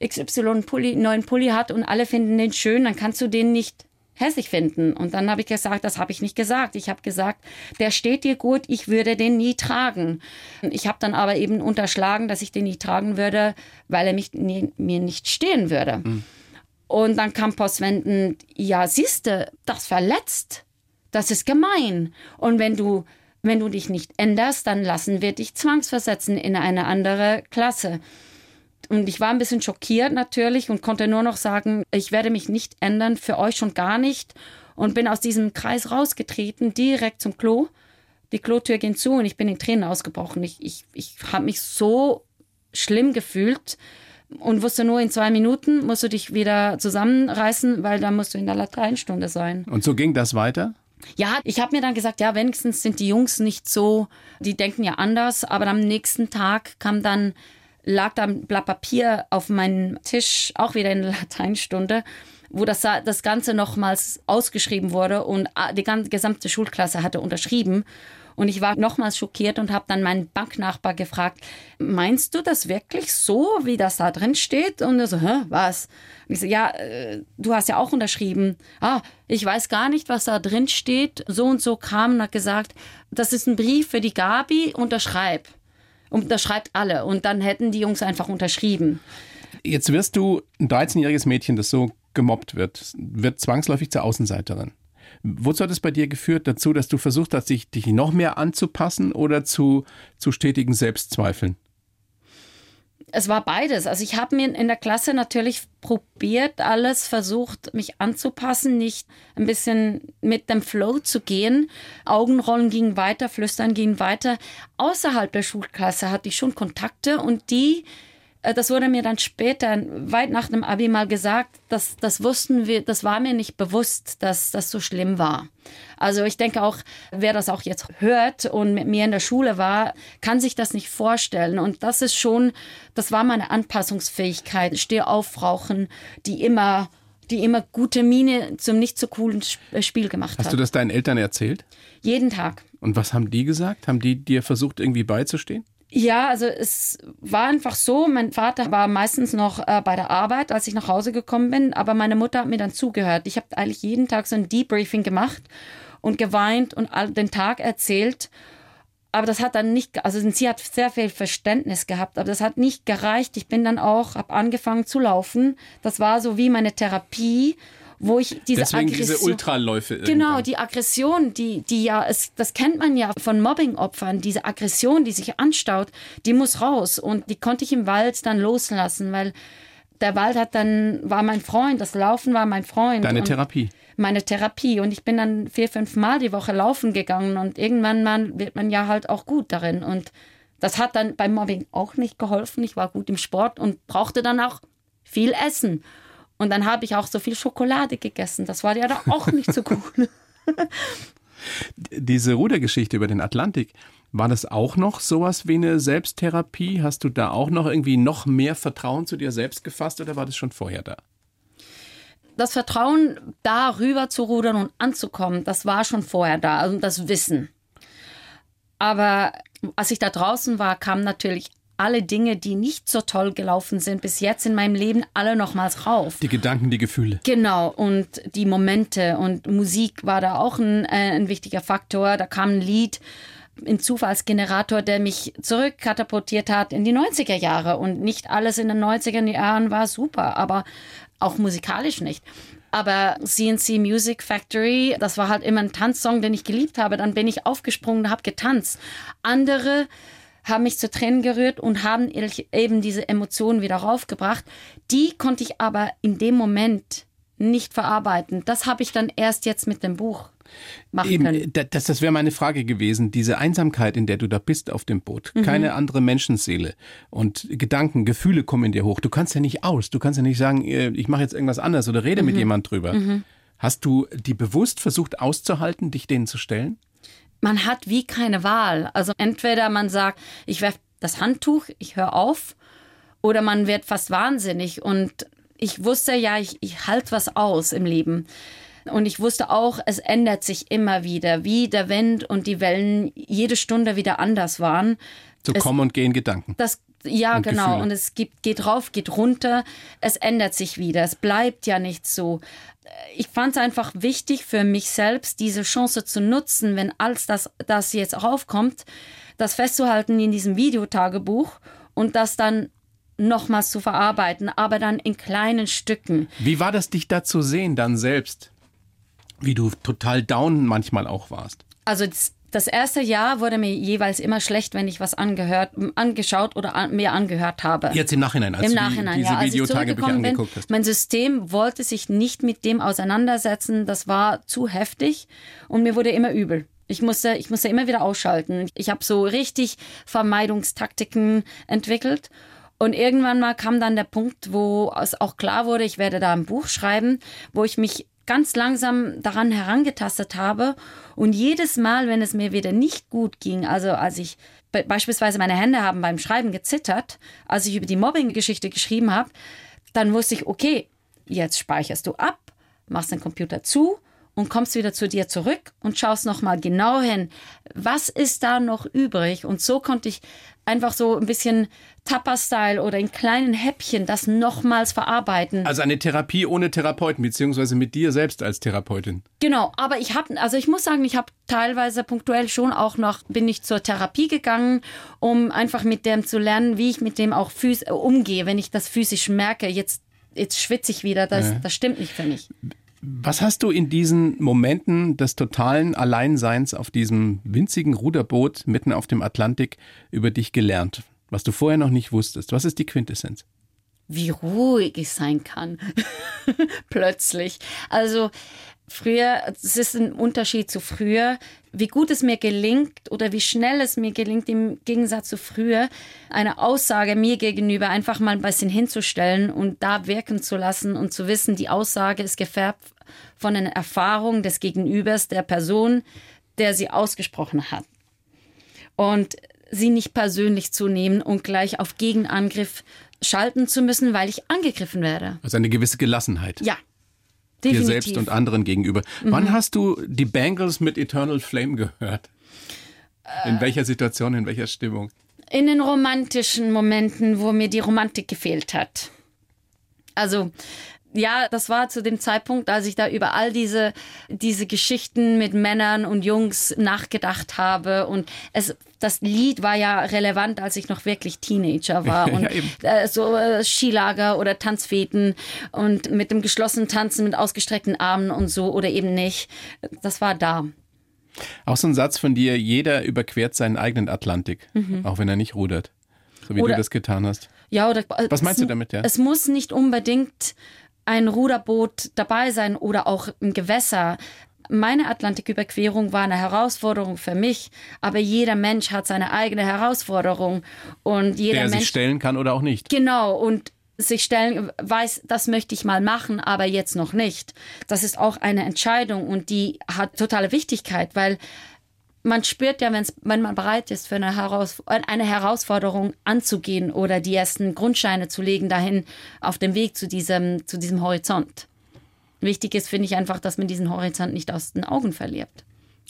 XY einen, Pulli, neuen Pulli hat und alle finden den schön, dann kannst du den nicht hässlich finden. Und dann habe ich gesagt, das habe ich nicht gesagt. Ich habe gesagt, der steht dir gut, ich würde den nie tragen. Ich habe dann aber eben unterschlagen, dass ich den nie tragen würde, weil er mich, nie, mir nicht stehen würde. Und dann kam postwendend, ja, siehste, das verletzt. Das ist gemein. Und wenn du, wenn du dich nicht änderst, dann lassen wir dich zwangsversetzen in eine andere Klasse. Und ich war ein bisschen schockiert natürlich und konnte nur noch sagen, ich werde mich nicht ändern, für euch schon gar nicht. Und bin aus diesem Kreis rausgetreten, direkt zum Klo. Die Klotür ging zu und ich bin in Tränen ausgebrochen. Ich, ich, ich habe mich so schlimm gefühlt und wusste nur, in zwei Minuten musst du dich wieder zusammenreißen, weil dann musst du in der Lateinstunde sein. Und so ging das weiter? Ja, ich habe mir dann gesagt, ja, wenigstens sind die Jungs nicht so, die denken ja anders, aber am nächsten Tag kam dann, lag da ein Blatt Papier auf meinem Tisch, auch wieder in der Lateinstunde, wo das, das Ganze nochmals ausgeschrieben wurde und ah, die ganze gesamte Schulklasse hatte unterschrieben. Und ich war nochmals schockiert und habe dann meinen Banknachbar gefragt, meinst du das wirklich so, wie das da drin steht? Und er so, hä, was? Und ich so, ja, äh, du hast ja auch unterschrieben. Ah, ich weiß gar nicht, was da drin steht. So und so kam und hat gesagt, das ist ein Brief für die Gabi, unterschreib. Unterschreibt alle. Und dann hätten die Jungs einfach unterschrieben. Jetzt wirst du ein 13-jähriges Mädchen, das so gemobbt wird, wird zwangsläufig zur Außenseiterin. Wozu hat es bei dir geführt dazu, dass du versucht hast, dich, dich noch mehr anzupassen oder zu, zu stetigen Selbstzweifeln? Es war beides. Also ich habe mir in der Klasse natürlich probiert, alles versucht, mich anzupassen, nicht ein bisschen mit dem Flow zu gehen. Augenrollen gingen weiter, Flüstern ging weiter. Außerhalb der Schulklasse hatte ich schon Kontakte und die das wurde mir dann später, weit nach dem Abi mal gesagt, dass das wussten wir, das war mir nicht bewusst, dass das so schlimm war. Also ich denke auch, wer das auch jetzt hört und mit mir in der Schule war, kann sich das nicht vorstellen. Und das ist schon, das war meine Anpassungsfähigkeit, Stehaufrauchen, die immer, die immer gute Miene zum nicht so coolen Sp- Spiel gemacht Hast hat. du das deinen Eltern erzählt? Jeden Tag. Und was haben die gesagt? Haben die dir versucht, irgendwie beizustehen? Ja, also es war einfach so, mein Vater war meistens noch äh, bei der Arbeit, als ich nach Hause gekommen bin, aber meine Mutter hat mir dann zugehört. Ich habe eigentlich jeden Tag so ein Debriefing gemacht und geweint und all den Tag erzählt. Aber das hat dann nicht, also sie hat sehr viel Verständnis gehabt, aber das hat nicht gereicht. Ich bin dann auch, habe angefangen zu laufen. Das war so wie meine Therapie, wo ich diese Deswegen diese Aggression- Ultraläufe. Genau, irgendwann. die Aggression, die, die ja, es, das kennt man ja von Mobbing-Opfern, diese Aggression, die sich anstaut, die muss raus. Und die konnte ich im Wald dann loslassen, weil der Wald hat dann, war mein Freund, das Laufen war mein Freund. Deine Therapie. Meine Therapie. Und ich bin dann vier, fünf Mal die Woche laufen gegangen und irgendwann mal wird man ja halt auch gut darin. Und Das hat dann beim Mobbing auch nicht geholfen. Ich war gut im Sport und brauchte dann auch viel Essen. Und dann habe ich auch so viel Schokolade gegessen. Das war ja da auch nicht so cool. Diese Rudergeschichte über den Atlantik, war das auch noch sowas wie eine Selbsttherapie? Hast du da auch noch irgendwie noch mehr Vertrauen zu dir selbst gefasst oder war das schon vorher da? Das Vertrauen, da rüber zu rudern und anzukommen, das war schon vorher da, also das Wissen. Aber als ich da draußen war, kamen natürlich alle Dinge, die nicht so toll gelaufen sind bis jetzt in meinem Leben, alle nochmals rauf. Die Gedanken, die Gefühle. Genau, und die Momente und Musik war da auch ein, äh, ein wichtiger Faktor. Da kam ein Lied, ein Zufallsgenerator, der mich zurückkatapultiert hat in die 90er Jahre. Und nicht alles in den 90er Jahren war super, aber auch musikalisch nicht. Aber CNC Music Factory, das war halt immer ein Tanzsong, den ich geliebt habe. Dann bin ich aufgesprungen und habe getanzt. Andere haben mich zu Tränen gerührt und haben eben diese Emotionen wieder raufgebracht. Die konnte ich aber in dem Moment nicht verarbeiten. Das habe ich dann erst jetzt mit dem Buch machen Eben, können. Das, das wäre meine Frage gewesen. Diese Einsamkeit, in der du da bist auf dem Boot, mhm. keine andere Menschenseele und Gedanken, Gefühle kommen in dir hoch. Du kannst ja nicht aus. Du kannst ja nicht sagen, äh, ich mache jetzt irgendwas anderes oder rede mhm. mit jemand drüber. Mhm. Hast du die bewusst versucht auszuhalten, dich denen zu stellen? Man hat wie keine Wahl. Also entweder man sagt, ich werfe das Handtuch, ich höre auf, oder man wird fast wahnsinnig. Und ich wusste ja, ich, ich halte was aus im Leben. Und ich wusste auch, es ändert sich immer wieder, wie der Wind und die Wellen jede Stunde wieder anders waren. So es, kommen und gehen Gedanken. Das, ja, und genau. Gefühle. Und es gibt, geht rauf, geht runter. Es ändert sich wieder. Es bleibt ja nicht so. Ich fand es einfach wichtig für mich selbst, diese Chance zu nutzen, wenn alles das, das jetzt aufkommt, das festzuhalten in diesem Videotagebuch und das dann nochmals zu verarbeiten, aber dann in kleinen Stücken. Wie war das, dich da zu sehen, dann selbst? wie du total down manchmal auch warst. Also das, das erste Jahr wurde mir jeweils immer schlecht, wenn ich was angehört, angeschaut oder an, mir angehört habe. Jetzt im Nachhinein, als Im Nachhinein, diese ja, Videotagebücher angeguckt hast. Mein System wollte sich nicht mit dem auseinandersetzen. Das war zu heftig und mir wurde immer übel. Ich musste, ich musste immer wieder ausschalten. Ich habe so richtig Vermeidungstaktiken entwickelt. Und irgendwann mal kam dann der Punkt, wo es auch klar wurde, ich werde da ein Buch schreiben, wo ich mich ganz langsam daran herangetastet habe. Und jedes Mal, wenn es mir wieder nicht gut ging, also als ich beispielsweise meine Hände haben beim Schreiben gezittert, als ich über die Mobbing-Geschichte geschrieben habe, dann wusste ich, okay, jetzt speicherst du ab, machst den Computer zu und kommst wieder zu dir zurück und schaust nochmal genau hin, was ist da noch übrig? Und so konnte ich einfach so ein bisschen Tapa-Style oder in kleinen Häppchen das nochmals verarbeiten. Also eine Therapie ohne Therapeuten, beziehungsweise mit dir selbst als Therapeutin. Genau, aber ich habe, also ich muss sagen, ich habe teilweise punktuell schon auch noch, bin ich zur Therapie gegangen, um einfach mit dem zu lernen, wie ich mit dem auch umgehe, wenn ich das physisch merke, jetzt, jetzt schwitze ich wieder, das, ja. das stimmt nicht für mich. Was hast du in diesen Momenten des totalen Alleinseins auf diesem winzigen Ruderboot mitten auf dem Atlantik über dich gelernt, was du vorher noch nicht wusstest? Was ist die Quintessenz? Wie ruhig ich sein kann. Plötzlich. Also früher, es ist ein Unterschied zu früher, wie gut es mir gelingt oder wie schnell es mir gelingt, im Gegensatz zu früher, eine Aussage mir gegenüber einfach mal ein bisschen hinzustellen und da wirken zu lassen und zu wissen, die Aussage ist gefärbt von einer Erfahrung des Gegenübers, der Person, der sie ausgesprochen hat. Und sie nicht persönlich zu nehmen und gleich auf Gegenangriff schalten zu müssen, weil ich angegriffen werde. Also eine gewisse Gelassenheit. Ja, Definitiv. dir selbst und anderen gegenüber. Mhm. Wann hast du die Bangles mit Eternal Flame gehört? In äh, welcher Situation, in welcher Stimmung? In den romantischen Momenten, wo mir die Romantik gefehlt hat. Also ja, das war zu dem Zeitpunkt, als ich da über all diese, diese Geschichten mit Männern und Jungs nachgedacht habe. Und es, das Lied war ja relevant, als ich noch wirklich Teenager war. Und ja, äh, so äh, Skilager oder Tanzfeten und mit dem geschlossenen Tanzen mit ausgestreckten Armen und so oder eben nicht. Das war da. Auch so ein Satz von dir, jeder überquert seinen eigenen Atlantik, mhm. auch wenn er nicht rudert. So wie oder, du das getan hast. Ja, oder was meinst du damit, ja? Es muss nicht unbedingt ein Ruderboot dabei sein oder auch im Gewässer. Meine Atlantiküberquerung war eine Herausforderung für mich, aber jeder Mensch hat seine eigene Herausforderung und jeder Der Mensch sich stellen kann oder auch nicht. Genau, und sich stellen, weiß, das möchte ich mal machen, aber jetzt noch nicht. Das ist auch eine Entscheidung und die hat totale Wichtigkeit, weil man spürt ja, wenn's, wenn man bereit ist, für eine, Heraus eine Herausforderung anzugehen oder die ersten Grundscheine zu legen dahin auf dem Weg zu diesem, zu diesem Horizont. Wichtig ist, finde ich einfach, dass man diesen Horizont nicht aus den Augen verliert.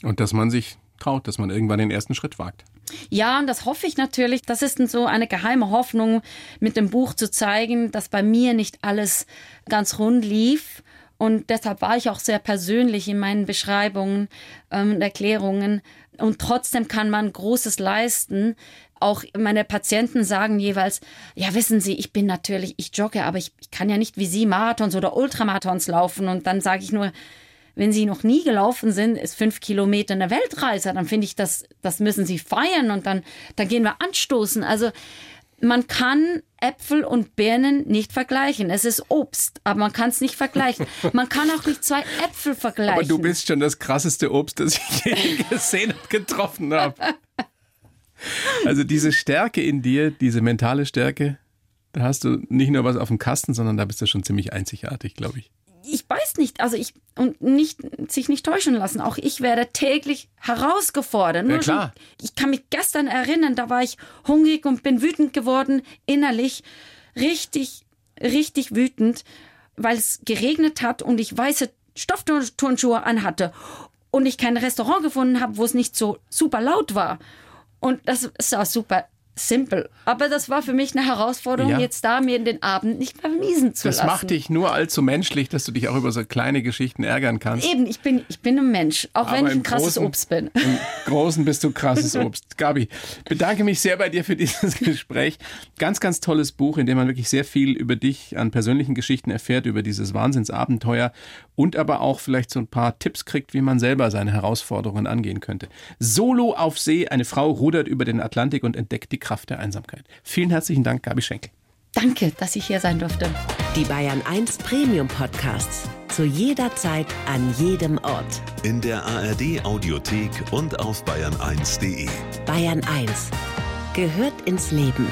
Und dass man sich traut, dass man irgendwann den ersten Schritt wagt. Ja, und das hoffe ich natürlich. Das ist so eine geheime Hoffnung, mit dem Buch zu zeigen, dass bei mir nicht alles ganz rund lief. Und deshalb war ich auch sehr persönlich in meinen Beschreibungen ähm, und Erklärungen. Und trotzdem kann man Großes leisten. Auch meine Patienten sagen jeweils, ja, wissen Sie, ich bin natürlich, ich jogge, aber ich, ich kann ja nicht wie Sie Marathons oder Ultramarathons laufen. Und dann sage ich nur, wenn Sie noch nie gelaufen sind, ist fünf Kilometer eine Weltreise, dann finde ich, das, das müssen Sie feiern und dann, dann gehen wir anstoßen. Also man kann Äpfel und Birnen nicht vergleichen. Es ist Obst, aber man kann es nicht vergleichen. Man kann auch nicht zwei Äpfel vergleichen. Aber du bist schon das krasseste Obst, das ich je gesehen und getroffen habe. Also diese Stärke in dir, diese mentale Stärke, da hast du nicht nur was auf dem Kasten, sondern da bist du schon ziemlich einzigartig, glaube ich ich weiß nicht, also ich und nicht sich nicht täuschen lassen. Auch ich werde täglich herausgefordert. Ja, klar. Schon, ich kann mich gestern erinnern, da war ich hungrig und bin wütend geworden innerlich, richtig, richtig wütend, weil es geregnet hat und ich weiße Stoffturnschuhe anhatte und ich kein Restaurant gefunden habe, wo es nicht so super laut war. Und das auch super simpel. Aber das war für mich eine Herausforderung, ja. jetzt da mir den Abend nicht vermiesen zu das lassen. Das macht dich nur allzu menschlich, dass du dich auch über so kleine Geschichten ärgern kannst. Eben, ich bin, ich bin ein Mensch, auch Aber wenn ich ein krasses Großen, Obst bin. Im Großen bist du krasses Obst. Gabi, bedanke mich sehr bei dir für dieses Gespräch. Ganz, ganz tolles Buch, in dem man wirklich sehr viel über dich an persönlichen Geschichten erfährt, über dieses Wahnsinnsabenteuer und aber auch vielleicht so ein paar Tipps kriegt, wie man selber seine Herausforderungen angehen könnte. Solo auf See, eine Frau rudert über den Atlantik und entdeckt die Kraft der Einsamkeit. Vielen herzlichen Dank, Gabi Schenkel. Danke, dass ich hier sein durfte. Die Bayern 1 Premium Podcasts. Zu jeder Zeit, an jedem Ort. In der ARD Audiothek und auf bayern1.de. Bayern 1 gehört ins Leben.